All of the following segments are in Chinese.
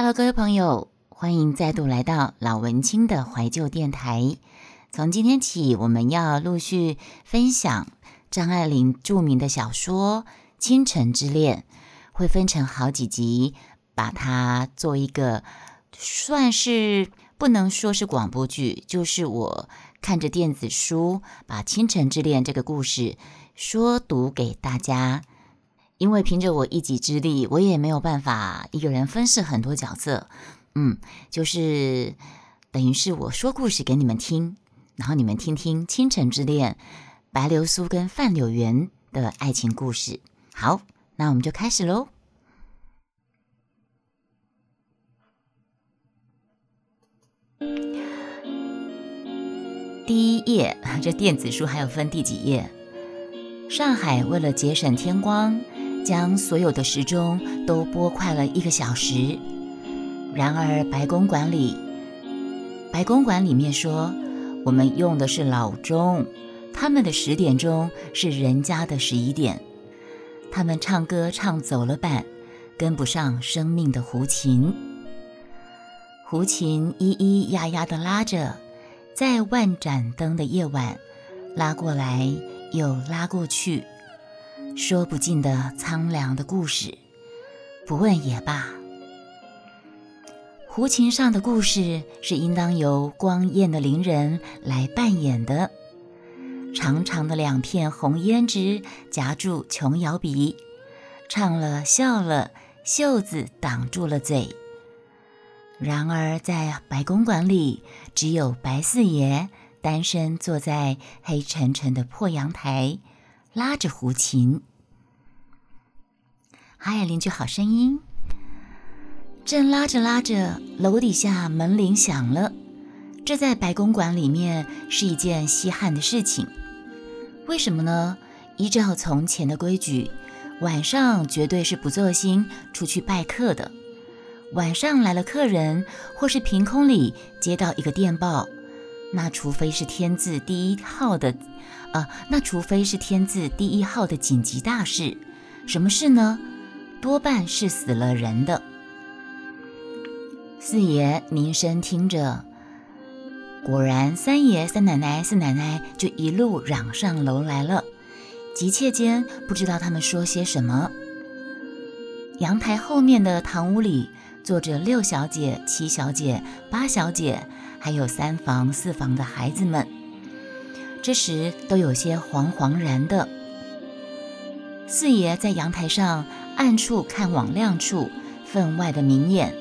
Hello，各位朋友，欢迎再度来到老文青的怀旧电台。从今天起，我们要陆续分享张爱玲著名的小说《倾城之恋》，会分成好几集，把它做一个算是不能说是广播剧，就是我看着电子书，把《倾城之恋》这个故事说读给大家。因为凭着我一己之力，我也没有办法一个人分饰很多角色，嗯，就是等于是我说故事给你们听，然后你们听听《倾城之恋》白流苏跟范柳原的爱情故事。好，那我们就开始喽。第一页，这电子书还有分第几页？上海为了节省天光。将所有的时钟都拨快了一个小时。然而白公馆里，白公馆里面说，我们用的是老钟，他们的十点钟是人家的十一点。他们唱歌唱走了板，跟不上生命的胡琴。胡琴咿咿呀呀地拉着，在万盏灯的夜晚，拉过来又拉过去。说不尽的苍凉的故事，不问也罢。胡琴上的故事是应当由光艳的伶人来扮演的。长长的两片红胭脂夹住琼瑶鼻，唱了笑了，袖子挡住了嘴。然而在白公馆里，只有白四爷单身坐在黑沉沉的破阳台。拉着胡琴，还有邻居好声音。正拉着拉着，楼底下门铃响了。这在白公馆里面是一件稀罕的事情。为什么呢？依照从前的规矩，晚上绝对是不做心出去拜客的。晚上来了客人，或是凭空里接到一个电报。那除非是天字第一号的，呃，那除非是天字第一号的紧急大事，什么事呢？多半是死了人的。四爷凝声听着，果然三爷、三奶奶、四奶奶就一路嚷上楼来了，急切间不知道他们说些什么。阳台后面的堂屋里坐着六小姐、七小姐、八小姐。还有三房四房的孩子们，这时都有些惶惶然的。四爷在阳台上暗处看往亮处，分外的明眼，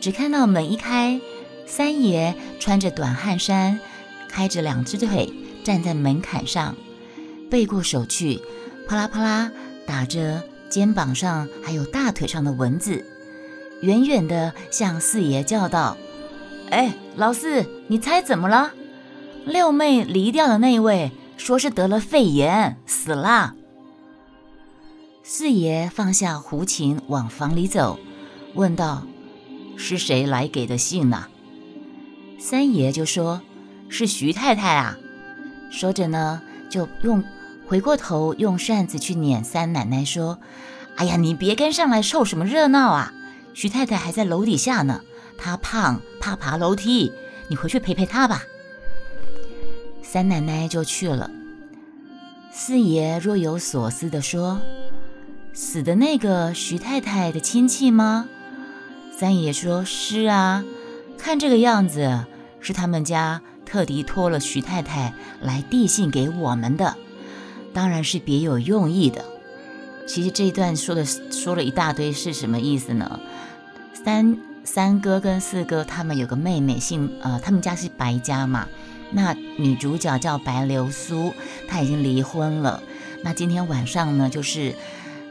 只看到门一开，三爷穿着短汗衫，开着两只腿站在门槛上，背过手去，啪啦啪啦打着肩膀上还有大腿上的蚊子，远远的向四爷叫道。哎，老四，你猜怎么了？六妹离掉的那位说是得了肺炎，死了。四爷放下胡琴，往房里走，问道：“是谁来给的信呢？”三爷就说：“是徐太太啊。”说着呢，就用回过头用扇子去撵三奶奶，说：“哎呀，你别跟上来凑什么热闹啊！徐太太还在楼底下呢。”她胖，怕爬楼梯，你回去陪陪她吧。三奶奶就去了。四爷若有所思地说：“死的那个徐太太的亲戚吗？”三爷说：“是啊，看这个样子，是他们家特地托了徐太太来递信给我们的，当然是别有用意的。其实这一段说的说了一大堆，是什么意思呢？三。三哥跟四哥他们有个妹妹，姓呃，他们家是白家嘛。那女主角叫白流苏，她已经离婚了。那今天晚上呢，就是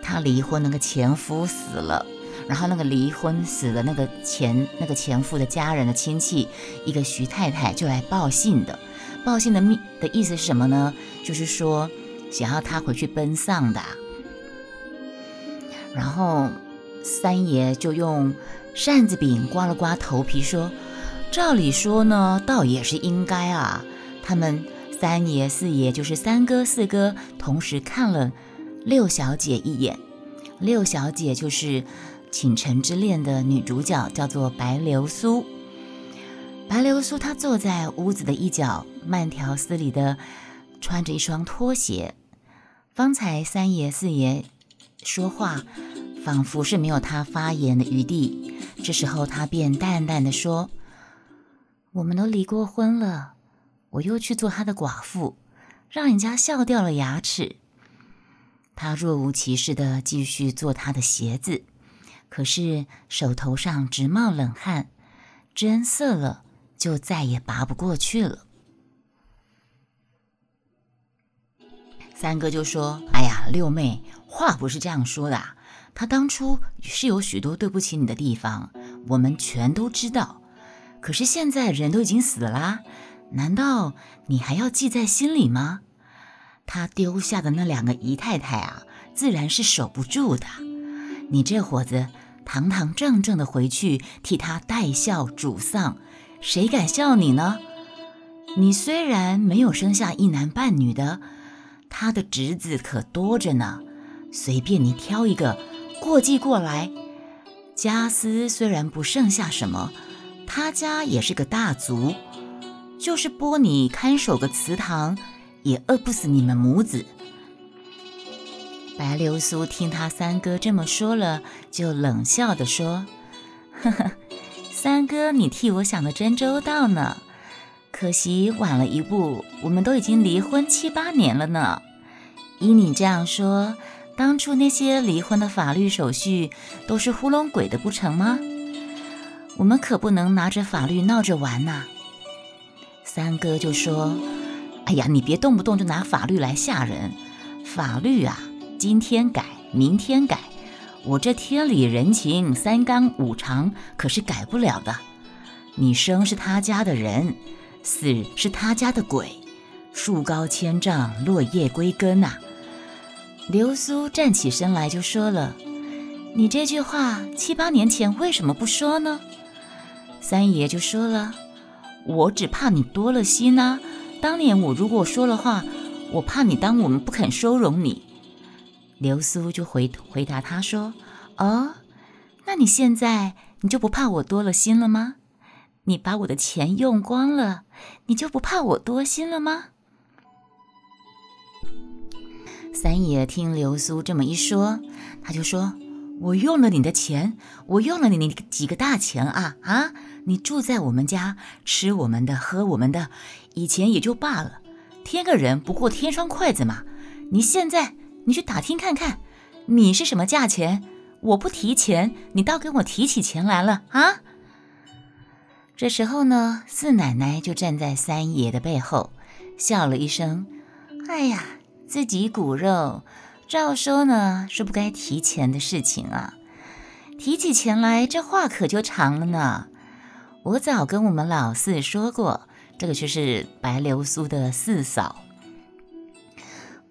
她离婚那个前夫死了，然后那个离婚死的那个前那个前夫的家人的亲戚，一个徐太太就来报信的。报信的密的意思是什么呢？就是说想要他回去奔丧的。然后三爷就用。扇子柄刮了刮头皮，说：“照理说呢，倒也是应该啊。他们三爷四爷，就是三哥四哥，同时看了六小姐一眼。六小姐就是倾城之恋》的女主角叫做白流苏。白流苏她坐在屋子的一角，慢条斯理的穿着一双拖鞋。方才三爷四爷说话，仿佛是没有他发言的余地。这时候他便淡淡的说：“我们都离过婚了，我又去做他的寡妇，让人家笑掉了牙齿。”他若无其事的继续做他的鞋子，可是手头上直冒冷汗，针涩了就再也拔不过去了。三哥就说：“哎呀，六妹，话不是这样说的。他当初是有许多对不起你的地方，我们全都知道。可是现在人都已经死了，难道你还要记在心里吗？”他丢下的那两个姨太太啊，自然是守不住的。你这伙子堂堂正正的回去替他代孝主丧，谁敢笑你呢？你虽然没有生下一男半女的，他的侄子可多着呢，随便你挑一个过继过来。家私虽然不剩下什么，他家也是个大族，就是拨你看守个祠堂。也饿不死你们母子。白流苏听他三哥这么说了，就冷笑的说：“呵呵，三哥，你替我想的真周到呢。可惜晚了一步，我们都已经离婚七八年了呢。依你这样说，当初那些离婚的法律手续都是糊弄鬼的不成吗？我们可不能拿着法律闹着玩呐。”三哥就说。哎呀，你别动不动就拿法律来吓人。法律啊，今天改，明天改。我这天理人情、三纲五常可是改不了的。你生是他家的人，死是他家的鬼。树高千丈，落叶归根呐。流苏站起身来就说了：“你这句话七八年前为什么不说呢？”三爷就说了：“我只怕你多了心呐。”当年我如果说了话，我怕你当我们不肯收容你。流苏就回回答他说：“哦，那你现在你就不怕我多了心了吗？你把我的钱用光了，你就不怕我多心了吗？”三爷听流苏这么一说，他就说：“我用了你的钱，我用了你那几个大钱啊啊！你住在我们家，吃我们的，喝我们的。”以前也就罢了，添个人不过添双筷子嘛。你现在你去打听看看，你是什么价钱？我不提钱，你倒给我提起钱来了啊！这时候呢，四奶奶就站在三爷的背后，笑了一声：“哎呀，自己骨肉，照说呢是不该提钱的事情啊。提起钱来，这话可就长了呢。我早跟我们老四说过。”这个就是白流苏的四嫂。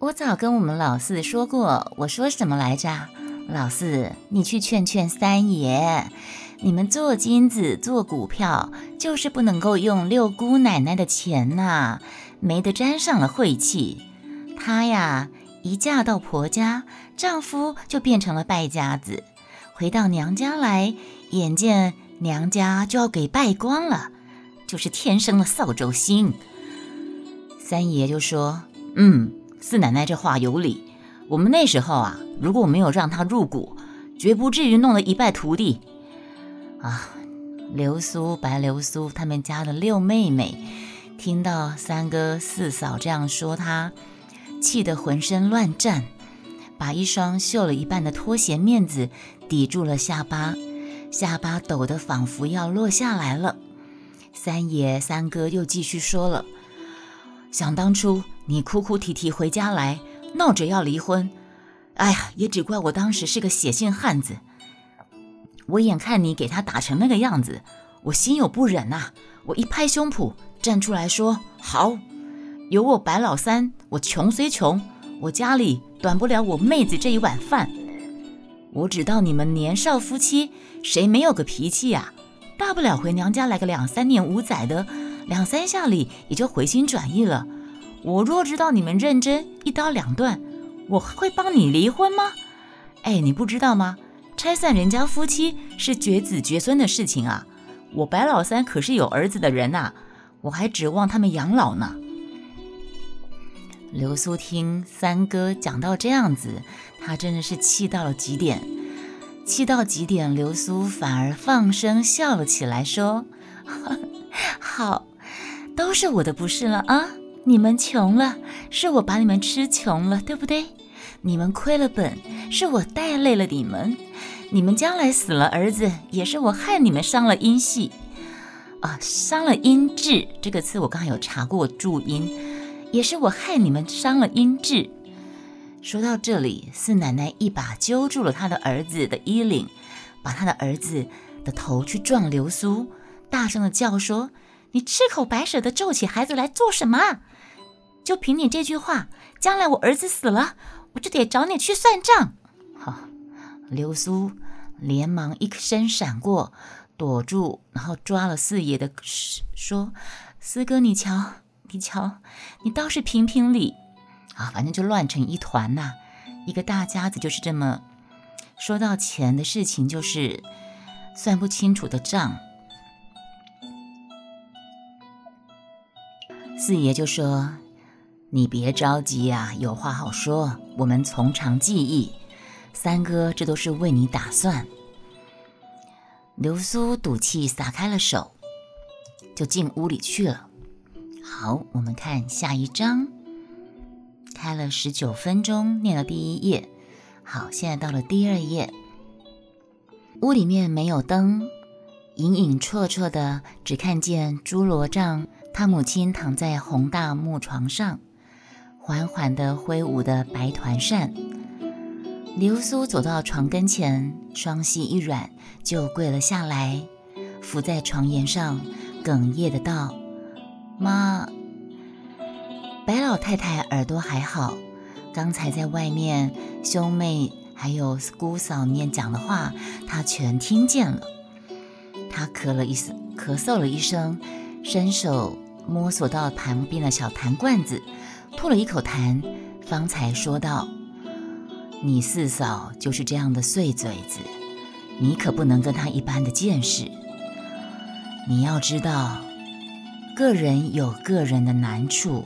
我早跟我们老四说过，我说什么来着？老四，你去劝劝三爷，你们做金子、做股票，就是不能够用六姑奶奶的钱呐，没得沾上了晦气。她呀，一嫁到婆家，丈夫就变成了败家子，回到娘家来，眼见娘家就要给败光了。就是天生的扫帚星。三爷就说：“嗯，四奶奶这话有理。我们那时候啊，如果没有让他入股，绝不至于弄得一败涂地。”啊，流苏、白流苏他们家的六妹妹听到三哥四嫂这样说，她气得浑身乱颤，把一双绣了一半的拖鞋面子抵住了下巴，下巴抖得仿佛要落下来了。三爷、三哥又继续说了：“想当初你哭哭啼啼回家来，闹着要离婚，哎呀，也只怪我当时是个血性汉子。我眼看你给他打成那个样子，我心有不忍呐，我一拍胸脯站出来说：好，有我白老三，我穷虽穷，我家里短不了我妹子这一碗饭。我知道你们年少夫妻，谁没有个脾气呀？”大不了回娘家来个两三年五载的，两三下里也就回心转意了。我若知道你们认真，一刀两断，我会帮你离婚吗？哎，你不知道吗？拆散人家夫妻是绝子绝孙的事情啊！我白老三可是有儿子的人呐，我还指望他们养老呢。刘苏听三哥讲到这样子，他真的是气到了极点，气到极点，刘苏反而放声笑了起来，说：“ 好，都是我的不是了啊！你们穷了，是我把你们吃穷了，对不对？你们亏了本，是我带累了你们。你们将来死了儿子，也是我害你们伤了阴系啊，伤了阴质这个词我刚才有查过注音。”也是我害你们伤了英智。说到这里，四奶奶一把揪住了她的儿子的衣领，把他的儿子的头去撞流苏，大声的叫说：“你赤口白舌的咒起孩子来做什么？就凭你这句话，将来我儿子死了，我就得找你去算账。”好，流苏连忙一身闪过，躲住，然后抓了四爷的说：“四哥，你瞧。”你瞧，你倒是评评理啊！反正就乱成一团呐，一个大家子就是这么说到钱的事情，就是算不清楚的账。四爷就说：“你别着急呀，有话好说，我们从长计议。三哥，这都是为你打算。”流苏赌气撒开了手，就进屋里去了。好，我们看下一章，开了十九分钟，念了第一页。好，现在到了第二页。屋里面没有灯，隐隐绰绰的，只看见朱罗帐，他母亲躺在红大木床上，缓缓地挥舞的白团扇。流苏走到床跟前，双膝一软，就跪了下来，伏在床沿上，哽咽的道。妈，白老太太耳朵还好，刚才在外面兄妹还有姑嫂面讲的话，她全听见了。她咳了一声，咳嗽了一声，伸手摸索到旁边的小痰罐子，吐了一口痰，方才说道：“你四嫂就是这样的碎嘴子，你可不能跟她一般的见识。你要知道。”个人有个人的难处，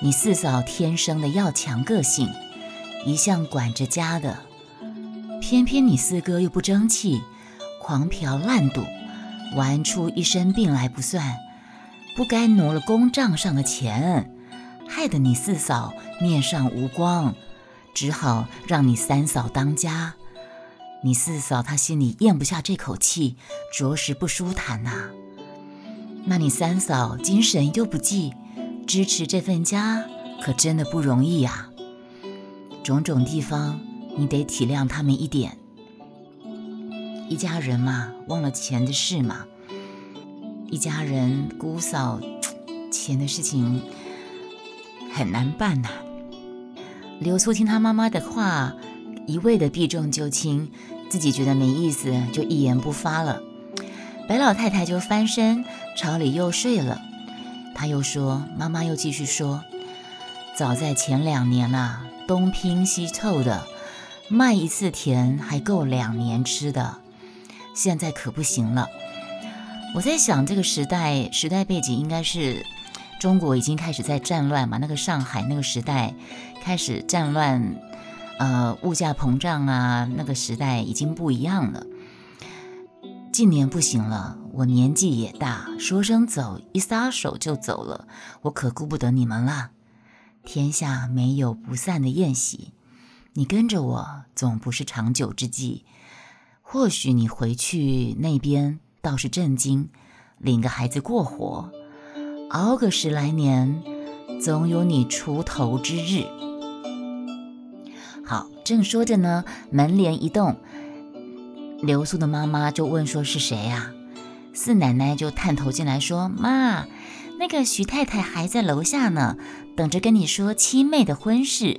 你四嫂天生的要强个性，一向管着家的，偏偏你四哥又不争气，狂嫖滥赌，玩出一身病来不算，不该挪了公账上的钱，害得你四嫂面上无光，只好让你三嫂当家。你四嫂她心里咽不下这口气，着实不舒坦呐。那你三嫂精神又不济，支持这份家可真的不容易呀。种种地方你得体谅他们一点。一家人嘛，忘了钱的事嘛。一家人姑嫂，钱的事情很难办呐。刘苏听他妈妈的话，一味的避重就轻，自己觉得没意思，就一言不发了。白老太太就翻身朝里又睡了。他又说：“妈妈又继续说，早在前两年呐，东拼西凑的，卖一次田还够两年吃的。现在可不行了。我在想，这个时代时代背景应该是中国已经开始在战乱嘛？那个上海那个时代开始战乱，呃，物价膨胀啊，那个时代已经不一样了。”近年不行了，我年纪也大，说声走，一撒手就走了，我可顾不得你们了。天下没有不散的宴席，你跟着我总不是长久之计。或许你回去那边倒是正经，领个孩子过活，熬个十来年，总有你出头之日。好，正说着呢，门帘一动。刘素的妈妈就问说：“是谁呀？”四奶奶就探头进来说：“妈，那个徐太太还在楼下呢，等着跟你说七妹的婚事。”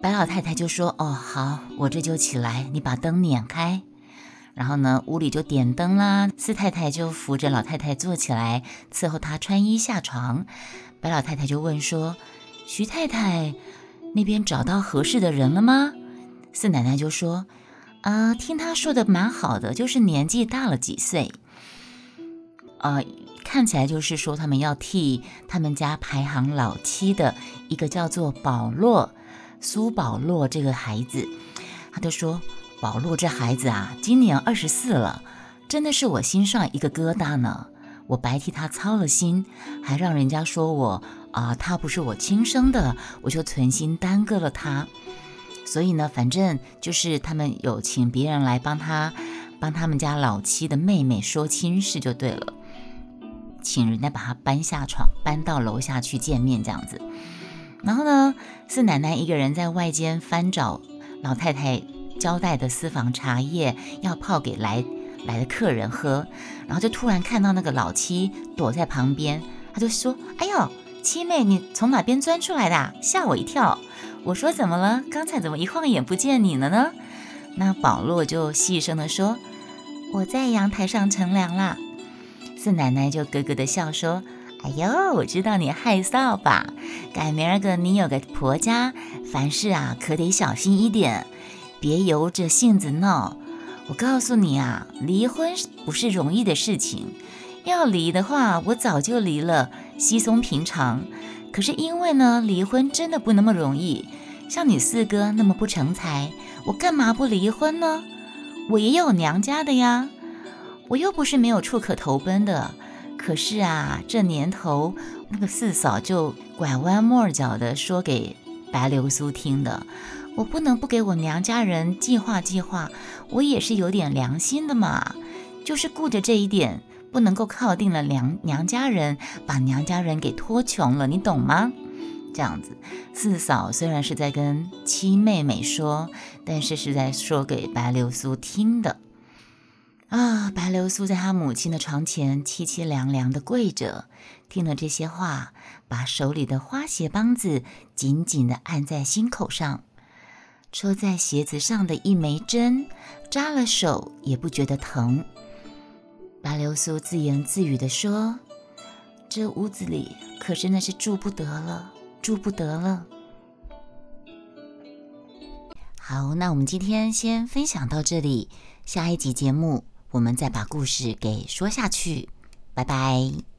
白老太太就说：“哦，好，我这就起来，你把灯撵开。”然后呢，屋里就点灯啦。四太太就扶着老太太坐起来，伺候她穿衣下床。白老太太就问说：“徐太太那边找到合适的人了吗？”四奶奶就说：“啊，听他说的蛮好的，就是年纪大了几岁，啊，看起来就是说他们要替他们家排行老七的一个叫做保罗苏保罗这个孩子，他就说保罗这孩子啊，今年二十四了，真的是我心上一个疙瘩呢。我白替他操了心，还让人家说我啊，他不是我亲生的，我就存心耽搁了他。”所以呢，反正就是他们有请别人来帮他，帮他们家老七的妹妹说亲事就对了，请人家把他搬下床，搬到楼下去见面这样子。然后呢，四奶奶一个人在外间翻找老太太交代的私房茶叶，要泡给来来的客人喝。然后就突然看到那个老七躲在旁边，他就说：“哎呦，七妹，你从哪边钻出来的？吓我一跳。”我说怎么了？刚才怎么一晃眼不见你了呢？那保罗就细声地说：“我在阳台上乘凉啦。”四奶奶就咯咯的笑说：“哎呦，我知道你害臊吧？改明儿个你有个婆家，凡事啊可得小心一点，别由着性子闹。我告诉你啊，离婚不是容易的事情，要离的话，我早就离了，稀松平常。”可是因为呢，离婚真的不那么容易。像你四哥那么不成才，我干嘛不离婚呢？我也有娘家的呀，我又不是没有处可投奔的。可是啊，这年头那个四嫂就拐弯抹角的说给白流苏听的，我不能不给我娘家人计划计划，我也是有点良心的嘛，就是顾着这一点。不能够靠定了娘娘家人，把娘家人给拖穷了，你懂吗？这样子，四嫂虽然是在跟七妹妹说，但是是在说给白流苏听的啊。白流苏在她母亲的床前凄凄凉凉的跪着，听了这些话，把手里的花鞋帮子紧紧的按在心口上，戳在鞋子上的一枚针，扎了手也不觉得疼。白流苏自言自语地说：“这屋子里可真的是住不得了，住不得了。”好，那我们今天先分享到这里，下一集节目我们再把故事给说下去，拜拜。